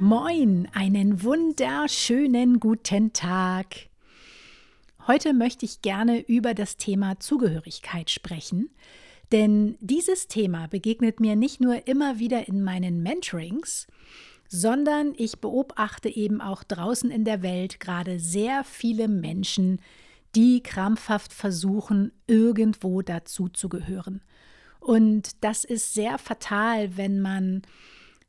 Moin, einen wunderschönen guten Tag. Heute möchte ich gerne über das Thema Zugehörigkeit sprechen, denn dieses Thema begegnet mir nicht nur immer wieder in meinen Mentorings, sondern ich beobachte eben auch draußen in der Welt gerade sehr viele Menschen, die krampfhaft versuchen, irgendwo dazu zu gehören. Und das ist sehr fatal, wenn man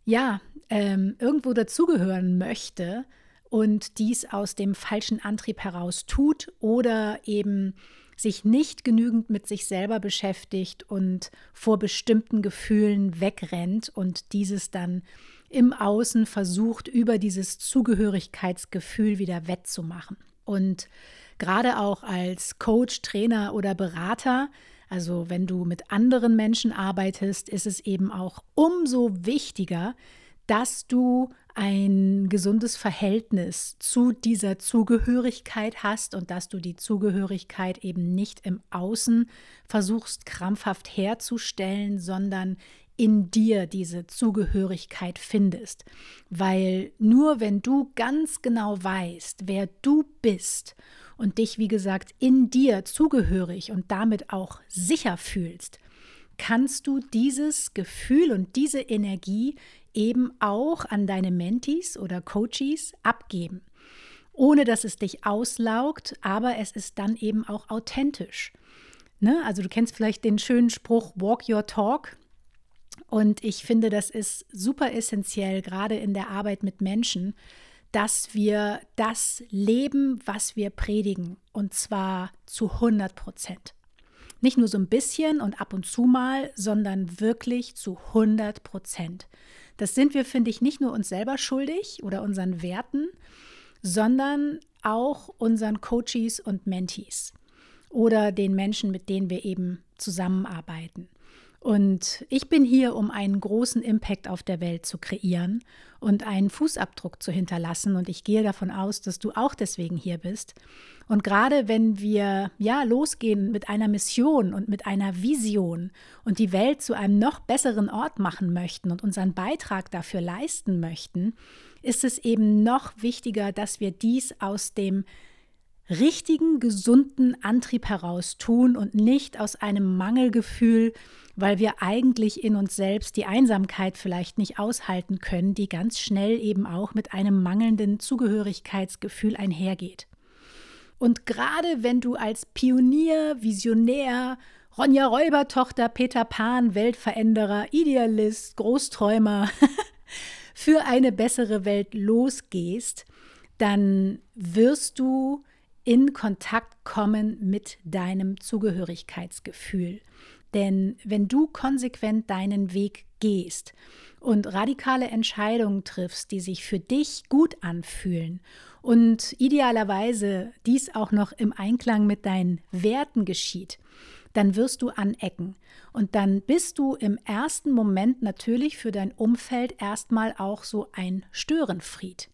ja ähm, irgendwo dazugehören möchte und dies aus dem falschen Antrieb heraus tut oder eben sich nicht genügend mit sich selber beschäftigt und vor bestimmten Gefühlen wegrennt und dieses dann im Außen versucht, über dieses Zugehörigkeitsgefühl wieder wettzumachen. Und gerade auch als Coach, Trainer oder Berater, also wenn du mit anderen Menschen arbeitest, ist es eben auch umso wichtiger, dass du ein gesundes Verhältnis zu dieser Zugehörigkeit hast und dass du die Zugehörigkeit eben nicht im Außen versuchst krampfhaft herzustellen, sondern in dir diese Zugehörigkeit findest. Weil nur wenn du ganz genau weißt, wer du bist und dich, wie gesagt, in dir zugehörig und damit auch sicher fühlst, kannst du dieses Gefühl und diese Energie eben auch an deine Mentees oder Coaches abgeben, ohne dass es dich auslaugt, aber es ist dann eben auch authentisch. Ne? Also du kennst vielleicht den schönen Spruch Walk Your Talk. Und ich finde, das ist super essentiell, gerade in der Arbeit mit Menschen, dass wir das leben, was wir predigen, und zwar zu 100 Prozent. Nicht nur so ein bisschen und ab und zu mal, sondern wirklich zu 100 Prozent. Das sind wir, finde ich, nicht nur uns selber schuldig oder unseren Werten, sondern auch unseren Coaches und Mentees oder den Menschen, mit denen wir eben zusammenarbeiten. Und ich bin hier, um einen großen Impact auf der Welt zu kreieren und einen Fußabdruck zu hinterlassen. Und ich gehe davon aus, dass du auch deswegen hier bist. Und gerade wenn wir ja losgehen mit einer Mission und mit einer Vision und die Welt zu einem noch besseren Ort machen möchten und unseren Beitrag dafür leisten möchten, ist es eben noch wichtiger, dass wir dies aus dem richtigen, gesunden Antrieb heraus tun und nicht aus einem Mangelgefühl, weil wir eigentlich in uns selbst die Einsamkeit vielleicht nicht aushalten können, die ganz schnell eben auch mit einem mangelnden Zugehörigkeitsgefühl einhergeht. Und gerade wenn du als Pionier, Visionär, Ronja Räubertochter, Peter Pan, Weltveränderer, Idealist, Großträumer für eine bessere Welt losgehst, dann wirst du in Kontakt kommen mit deinem Zugehörigkeitsgefühl. Denn wenn du konsequent deinen Weg gehst und radikale Entscheidungen triffst, die sich für dich gut anfühlen und idealerweise dies auch noch im Einklang mit deinen Werten geschieht, dann wirst du anecken. Und dann bist du im ersten Moment natürlich für dein Umfeld erstmal auch so ein Störenfried.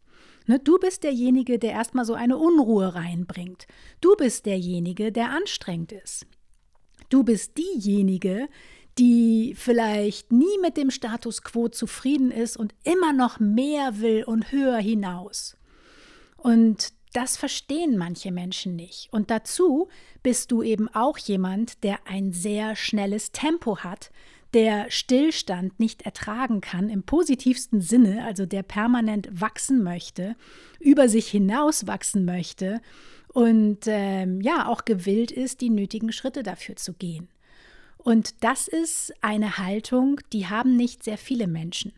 Ne, du bist derjenige, der erstmal so eine Unruhe reinbringt. Du bist derjenige, der anstrengend ist. Du bist diejenige, die vielleicht nie mit dem Status quo zufrieden ist und immer noch mehr will und höher hinaus. Und das verstehen manche Menschen nicht. Und dazu bist du eben auch jemand, der ein sehr schnelles Tempo hat, der Stillstand nicht ertragen kann, im positivsten Sinne, also der permanent wachsen möchte, über sich hinaus wachsen möchte und ähm, ja auch gewillt ist, die nötigen Schritte dafür zu gehen. Und das ist eine Haltung, die haben nicht sehr viele Menschen.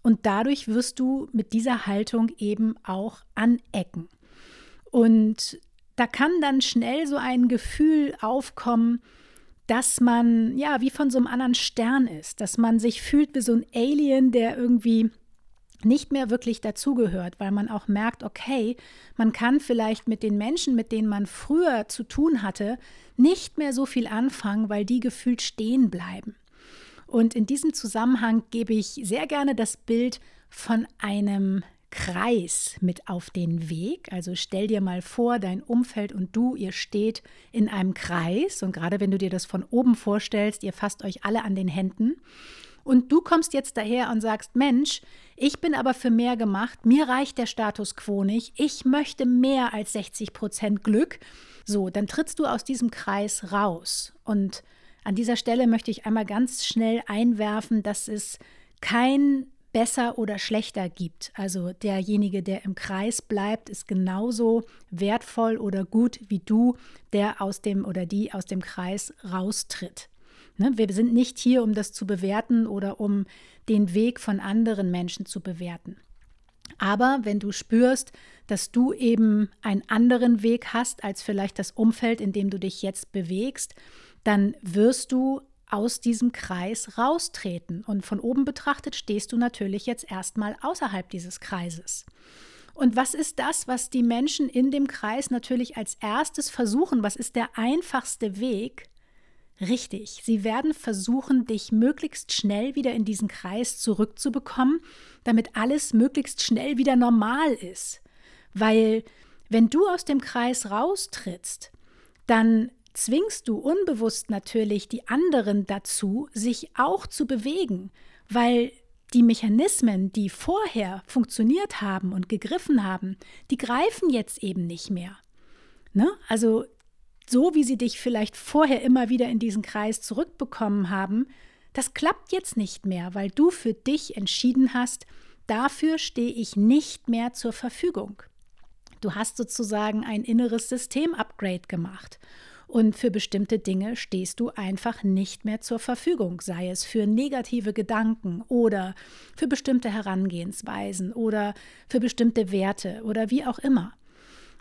Und dadurch wirst du mit dieser Haltung eben auch anecken. Und da kann dann schnell so ein Gefühl aufkommen, dass man ja wie von so einem anderen Stern ist, dass man sich fühlt wie so ein Alien, der irgendwie nicht mehr wirklich dazugehört, weil man auch merkt, okay, man kann vielleicht mit den Menschen, mit denen man früher zu tun hatte, nicht mehr so viel anfangen, weil die gefühlt stehen bleiben. Und in diesem Zusammenhang gebe ich sehr gerne das Bild von einem Kreis mit auf den Weg. Also stell dir mal vor, dein Umfeld und du, ihr steht in einem Kreis. Und gerade wenn du dir das von oben vorstellst, ihr fasst euch alle an den Händen. Und du kommst jetzt daher und sagst, Mensch, ich bin aber für mehr gemacht, mir reicht der Status quo nicht, ich möchte mehr als 60 Prozent Glück. So, dann trittst du aus diesem Kreis raus. Und an dieser Stelle möchte ich einmal ganz schnell einwerfen, dass es kein besser oder schlechter gibt. Also derjenige, der im Kreis bleibt, ist genauso wertvoll oder gut wie du, der aus dem oder die aus dem Kreis raustritt. Ne? Wir sind nicht hier, um das zu bewerten oder um den Weg von anderen Menschen zu bewerten. Aber wenn du spürst, dass du eben einen anderen Weg hast als vielleicht das Umfeld, in dem du dich jetzt bewegst, dann wirst du aus diesem Kreis raustreten. Und von oben betrachtet stehst du natürlich jetzt erstmal außerhalb dieses Kreises. Und was ist das, was die Menschen in dem Kreis natürlich als erstes versuchen? Was ist der einfachste Weg? Richtig, sie werden versuchen, dich möglichst schnell wieder in diesen Kreis zurückzubekommen, damit alles möglichst schnell wieder normal ist. Weil wenn du aus dem Kreis raustrittst, dann zwingst du unbewusst natürlich die anderen dazu, sich auch zu bewegen, weil die Mechanismen, die vorher funktioniert haben und gegriffen haben, die greifen jetzt eben nicht mehr. Ne? Also so wie sie dich vielleicht vorher immer wieder in diesen Kreis zurückbekommen haben, das klappt jetzt nicht mehr, weil du für dich entschieden hast, dafür stehe ich nicht mehr zur Verfügung. Du hast sozusagen ein inneres System-Upgrade gemacht und für bestimmte Dinge stehst du einfach nicht mehr zur Verfügung, sei es für negative Gedanken oder für bestimmte Herangehensweisen oder für bestimmte Werte oder wie auch immer.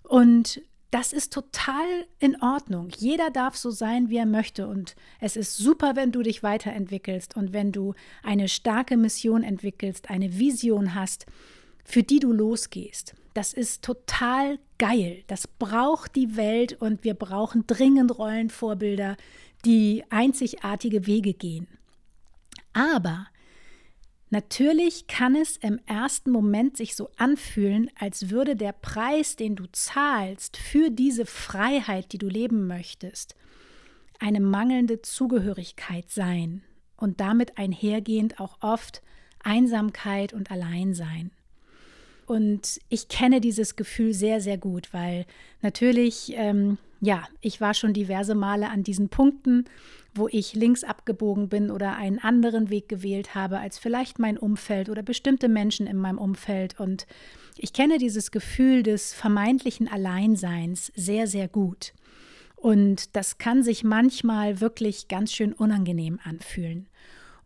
Und das ist total in Ordnung. Jeder darf so sein, wie er möchte. Und es ist super, wenn du dich weiterentwickelst und wenn du eine starke Mission entwickelst, eine Vision hast, für die du losgehst. Das ist total geil. Das braucht die Welt und wir brauchen dringend Rollenvorbilder, die einzigartige Wege gehen. Aber natürlich kann es im ersten Moment sich so anfühlen, als würde der Preis, den du zahlst für diese Freiheit, die du leben möchtest, eine mangelnde Zugehörigkeit sein und damit einhergehend auch oft Einsamkeit und Alleinsein. Und ich kenne dieses Gefühl sehr, sehr gut, weil natürlich, ähm, ja, ich war schon diverse Male an diesen Punkten, wo ich links abgebogen bin oder einen anderen Weg gewählt habe als vielleicht mein Umfeld oder bestimmte Menschen in meinem Umfeld. Und ich kenne dieses Gefühl des vermeintlichen Alleinseins sehr, sehr gut. Und das kann sich manchmal wirklich ganz schön unangenehm anfühlen.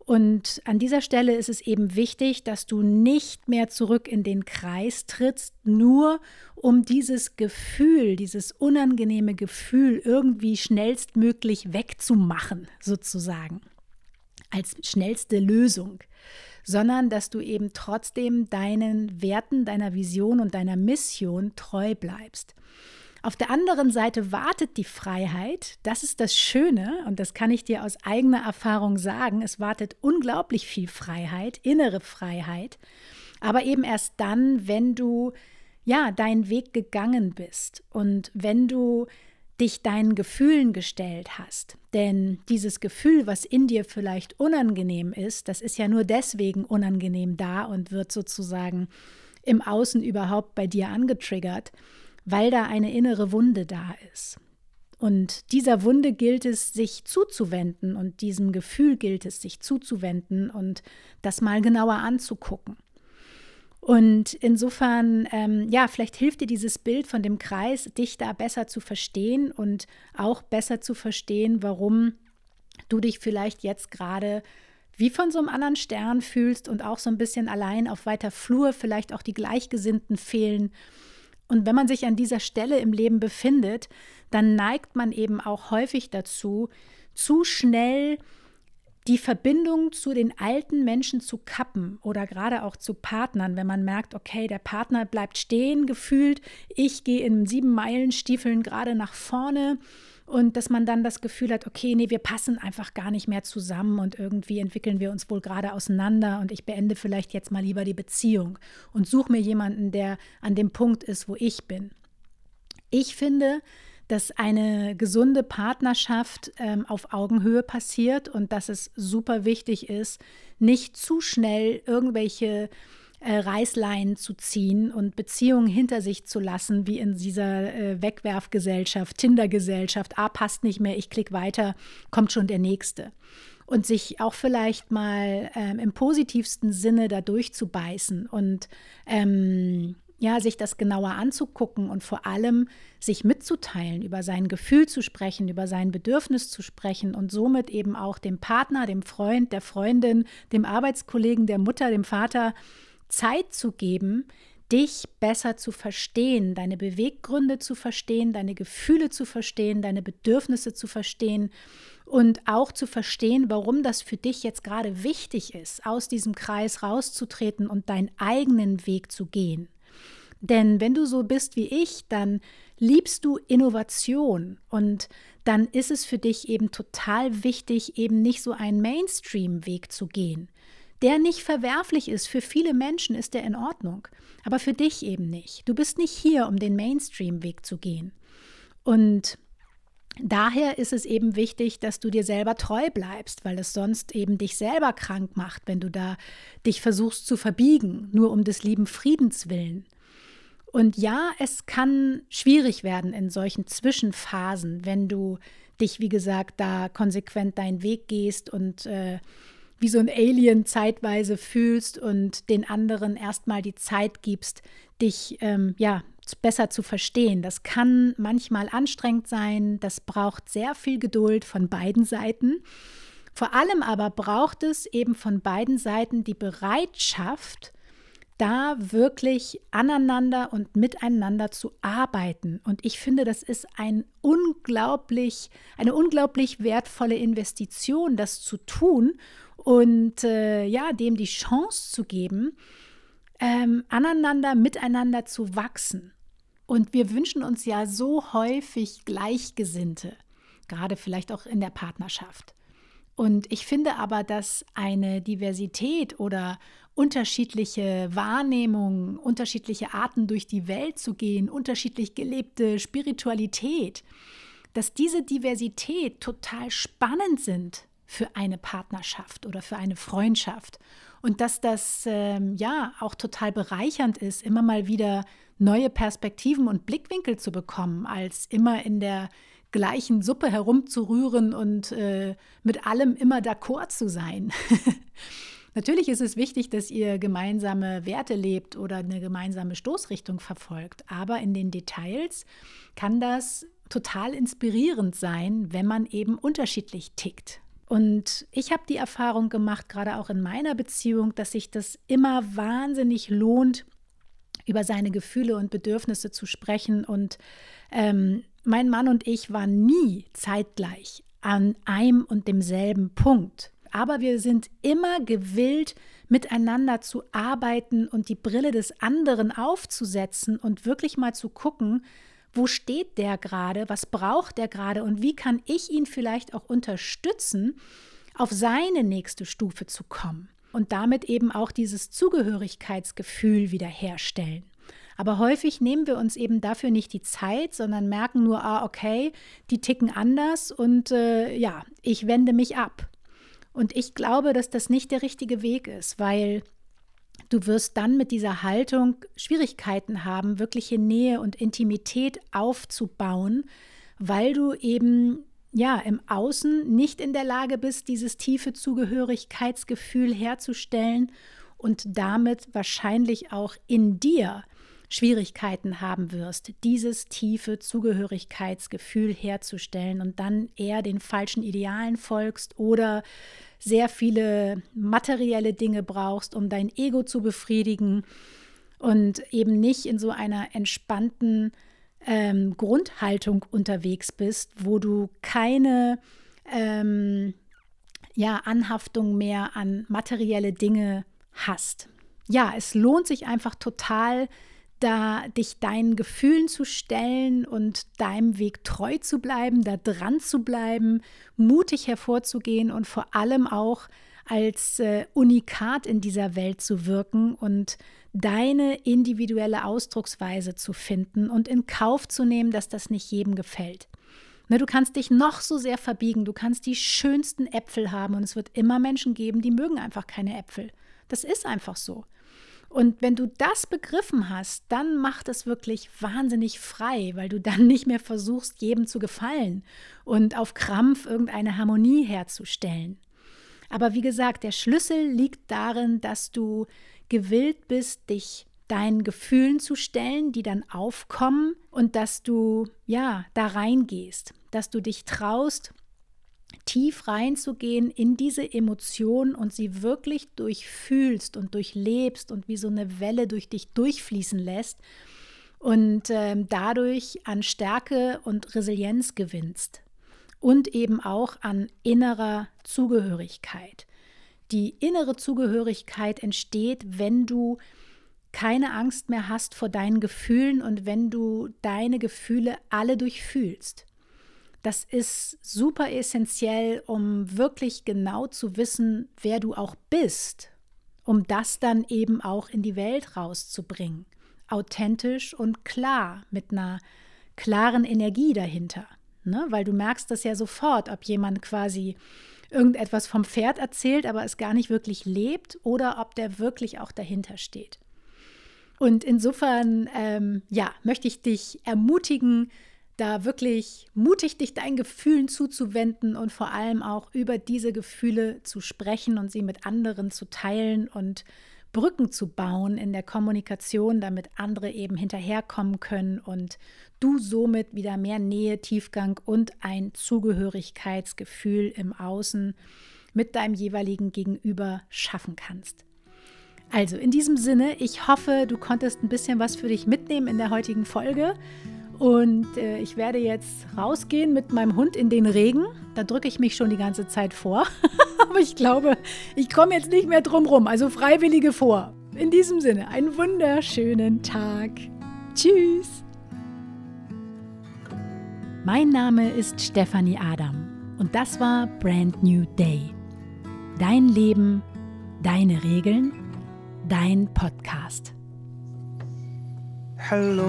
Und an dieser Stelle ist es eben wichtig, dass du nicht mehr zurück in den Kreis trittst, nur um dieses Gefühl, dieses unangenehme Gefühl irgendwie schnellstmöglich wegzumachen, sozusagen, als schnellste Lösung, sondern dass du eben trotzdem deinen Werten, deiner Vision und deiner Mission treu bleibst. Auf der anderen Seite wartet die Freiheit. Das ist das Schöne und das kann ich dir aus eigener Erfahrung sagen. Es wartet unglaublich viel Freiheit, innere Freiheit, aber eben erst dann, wenn du ja deinen Weg gegangen bist und wenn du dich deinen Gefühlen gestellt hast. Denn dieses Gefühl, was in dir vielleicht unangenehm ist, das ist ja nur deswegen unangenehm da und wird sozusagen im Außen überhaupt bei dir angetriggert, weil da eine innere Wunde da ist. Und dieser Wunde gilt es, sich zuzuwenden und diesem Gefühl gilt es, sich zuzuwenden und das mal genauer anzugucken. Und insofern, ähm, ja, vielleicht hilft dir dieses Bild von dem Kreis, dich da besser zu verstehen und auch besser zu verstehen, warum du dich vielleicht jetzt gerade wie von so einem anderen Stern fühlst und auch so ein bisschen allein auf weiter Flur, vielleicht auch die Gleichgesinnten fehlen. Und wenn man sich an dieser Stelle im Leben befindet, dann neigt man eben auch häufig dazu, zu schnell die Verbindung zu den alten Menschen zu kappen oder gerade auch zu Partnern, wenn man merkt, okay, der Partner bleibt stehen gefühlt, ich gehe in sieben Meilen Stiefeln gerade nach vorne und dass man dann das Gefühl hat, okay, nee, wir passen einfach gar nicht mehr zusammen und irgendwie entwickeln wir uns wohl gerade auseinander und ich beende vielleicht jetzt mal lieber die Beziehung und suche mir jemanden, der an dem Punkt ist, wo ich bin. Ich finde, dass eine gesunde Partnerschaft ähm, auf Augenhöhe passiert und dass es super wichtig ist, nicht zu schnell irgendwelche äh, Reißleinen zu ziehen und Beziehungen hinter sich zu lassen, wie in dieser äh, Wegwerfgesellschaft, Tinder-Gesellschaft. Ah, passt nicht mehr, ich klicke weiter, kommt schon der nächste. Und sich auch vielleicht mal ähm, im positivsten Sinne da durchzubeißen und ähm, ja, sich das genauer anzugucken und vor allem sich mitzuteilen, über sein Gefühl zu sprechen, über sein Bedürfnis zu sprechen und somit eben auch dem Partner, dem Freund, der Freundin, dem Arbeitskollegen, der Mutter, dem Vater Zeit zu geben, dich besser zu verstehen, deine Beweggründe zu verstehen, deine Gefühle zu verstehen, deine Bedürfnisse zu verstehen und auch zu verstehen, warum das für dich jetzt gerade wichtig ist, aus diesem Kreis rauszutreten und deinen eigenen Weg zu gehen. Denn wenn du so bist wie ich, dann liebst du Innovation und dann ist es für dich eben total wichtig, eben nicht so einen Mainstream-Weg zu gehen, der nicht verwerflich ist. Für viele Menschen ist der in Ordnung, aber für dich eben nicht. Du bist nicht hier, um den Mainstream-Weg zu gehen. Und Daher ist es eben wichtig, dass du dir selber treu bleibst, weil es sonst eben dich selber krank macht, wenn du da dich versuchst zu verbiegen, nur um des lieben Friedens willen. Und ja, es kann schwierig werden in solchen Zwischenphasen, wenn du dich, wie gesagt, da konsequent deinen Weg gehst und äh, wie so ein Alien zeitweise fühlst und den anderen erstmal die Zeit gibst, dich ähm, ja besser zu verstehen. Das kann manchmal anstrengend sein, das braucht sehr viel Geduld von beiden Seiten. Vor allem aber braucht es eben von beiden Seiten die Bereitschaft, da wirklich aneinander und miteinander zu arbeiten. Und ich finde, das ist ein unglaublich, eine unglaublich wertvolle Investition, das zu tun und äh, ja, dem die Chance zu geben, ähm, aneinander, miteinander zu wachsen. Und wir wünschen uns ja so häufig Gleichgesinnte, gerade vielleicht auch in der Partnerschaft. Und ich finde aber, dass eine Diversität oder unterschiedliche Wahrnehmungen, unterschiedliche Arten durch die Welt zu gehen, unterschiedlich gelebte Spiritualität, dass diese Diversität total spannend sind für eine Partnerschaft oder für eine Freundschaft. Und dass das ähm, ja auch total bereichernd ist, immer mal wieder neue Perspektiven und Blickwinkel zu bekommen, als immer in der gleichen Suppe herumzurühren und äh, mit allem immer d'accord zu sein. Natürlich ist es wichtig, dass ihr gemeinsame Werte lebt oder eine gemeinsame Stoßrichtung verfolgt, aber in den Details kann das total inspirierend sein, wenn man eben unterschiedlich tickt. Und ich habe die Erfahrung gemacht, gerade auch in meiner Beziehung, dass sich das immer wahnsinnig lohnt, über seine Gefühle und Bedürfnisse zu sprechen. Und ähm, mein Mann und ich waren nie zeitgleich an einem und demselben Punkt aber wir sind immer gewillt, miteinander zu arbeiten und die Brille des anderen aufzusetzen und wirklich mal zu gucken, wo steht der gerade, was braucht der gerade und wie kann ich ihn vielleicht auch unterstützen, auf seine nächste Stufe zu kommen und damit eben auch dieses Zugehörigkeitsgefühl wiederherstellen. Aber häufig nehmen wir uns eben dafür nicht die Zeit, sondern merken nur, ah, okay, die ticken anders und äh, ja, ich wende mich ab. Und ich glaube, dass das nicht der richtige Weg ist, weil du wirst dann mit dieser Haltung Schwierigkeiten haben, wirkliche Nähe und Intimität aufzubauen, weil du eben ja im Außen nicht in der Lage bist, dieses tiefe Zugehörigkeitsgefühl herzustellen und damit wahrscheinlich auch in dir Schwierigkeiten haben wirst, dieses tiefe Zugehörigkeitsgefühl herzustellen und dann eher den falschen Idealen folgst oder sehr viele materielle Dinge brauchst, um dein Ego zu befriedigen und eben nicht in so einer entspannten ähm, Grundhaltung unterwegs bist, wo du keine ähm, ja, Anhaftung mehr an materielle Dinge hast. Ja, es lohnt sich einfach total, da dich deinen Gefühlen zu stellen und deinem Weg treu zu bleiben, da dran zu bleiben, mutig hervorzugehen und vor allem auch als äh, Unikat in dieser Welt zu wirken und deine individuelle Ausdrucksweise zu finden und in Kauf zu nehmen, dass das nicht jedem gefällt. Ne, du kannst dich noch so sehr verbiegen, du kannst die schönsten Äpfel haben und es wird immer Menschen geben, die mögen einfach keine Äpfel. Das ist einfach so. Und wenn du das begriffen hast, dann macht es wirklich wahnsinnig frei, weil du dann nicht mehr versuchst, jedem zu gefallen und auf Krampf irgendeine Harmonie herzustellen. Aber wie gesagt, der Schlüssel liegt darin, dass du gewillt bist, dich deinen Gefühlen zu stellen, die dann aufkommen und dass du ja da reingehst, dass du dich traust, tief reinzugehen in diese Emotion und sie wirklich durchfühlst und durchlebst und wie so eine Welle durch dich durchfließen lässt und ähm, dadurch an Stärke und Resilienz gewinnst und eben auch an innerer Zugehörigkeit. Die innere Zugehörigkeit entsteht, wenn du keine Angst mehr hast vor deinen Gefühlen und wenn du deine Gefühle alle durchfühlst. Das ist super essentiell, um wirklich genau zu wissen, wer du auch bist, um das dann eben auch in die Welt rauszubringen. Authentisch und klar, mit einer klaren Energie dahinter. Ne? Weil du merkst das ja sofort, ob jemand quasi irgendetwas vom Pferd erzählt, aber es gar nicht wirklich lebt oder ob der wirklich auch dahinter steht. Und insofern, ähm, ja, möchte ich dich ermutigen, da wirklich mutig dich deinen Gefühlen zuzuwenden und vor allem auch über diese Gefühle zu sprechen und sie mit anderen zu teilen und Brücken zu bauen in der Kommunikation, damit andere eben hinterherkommen können und du somit wieder mehr Nähe, Tiefgang und ein Zugehörigkeitsgefühl im Außen mit deinem jeweiligen Gegenüber schaffen kannst. Also in diesem Sinne, ich hoffe, du konntest ein bisschen was für dich mitnehmen in der heutigen Folge. Und äh, ich werde jetzt rausgehen mit meinem Hund in den Regen. Da drücke ich mich schon die ganze Zeit vor. Aber ich glaube, ich komme jetzt nicht mehr drum rum. Also Freiwillige vor. In diesem Sinne, einen wunderschönen Tag. Tschüss. Mein Name ist Stefanie Adam und das war Brand New Day. Dein Leben, deine Regeln, dein Podcast. Hello.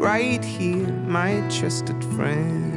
right here, my trusted friend.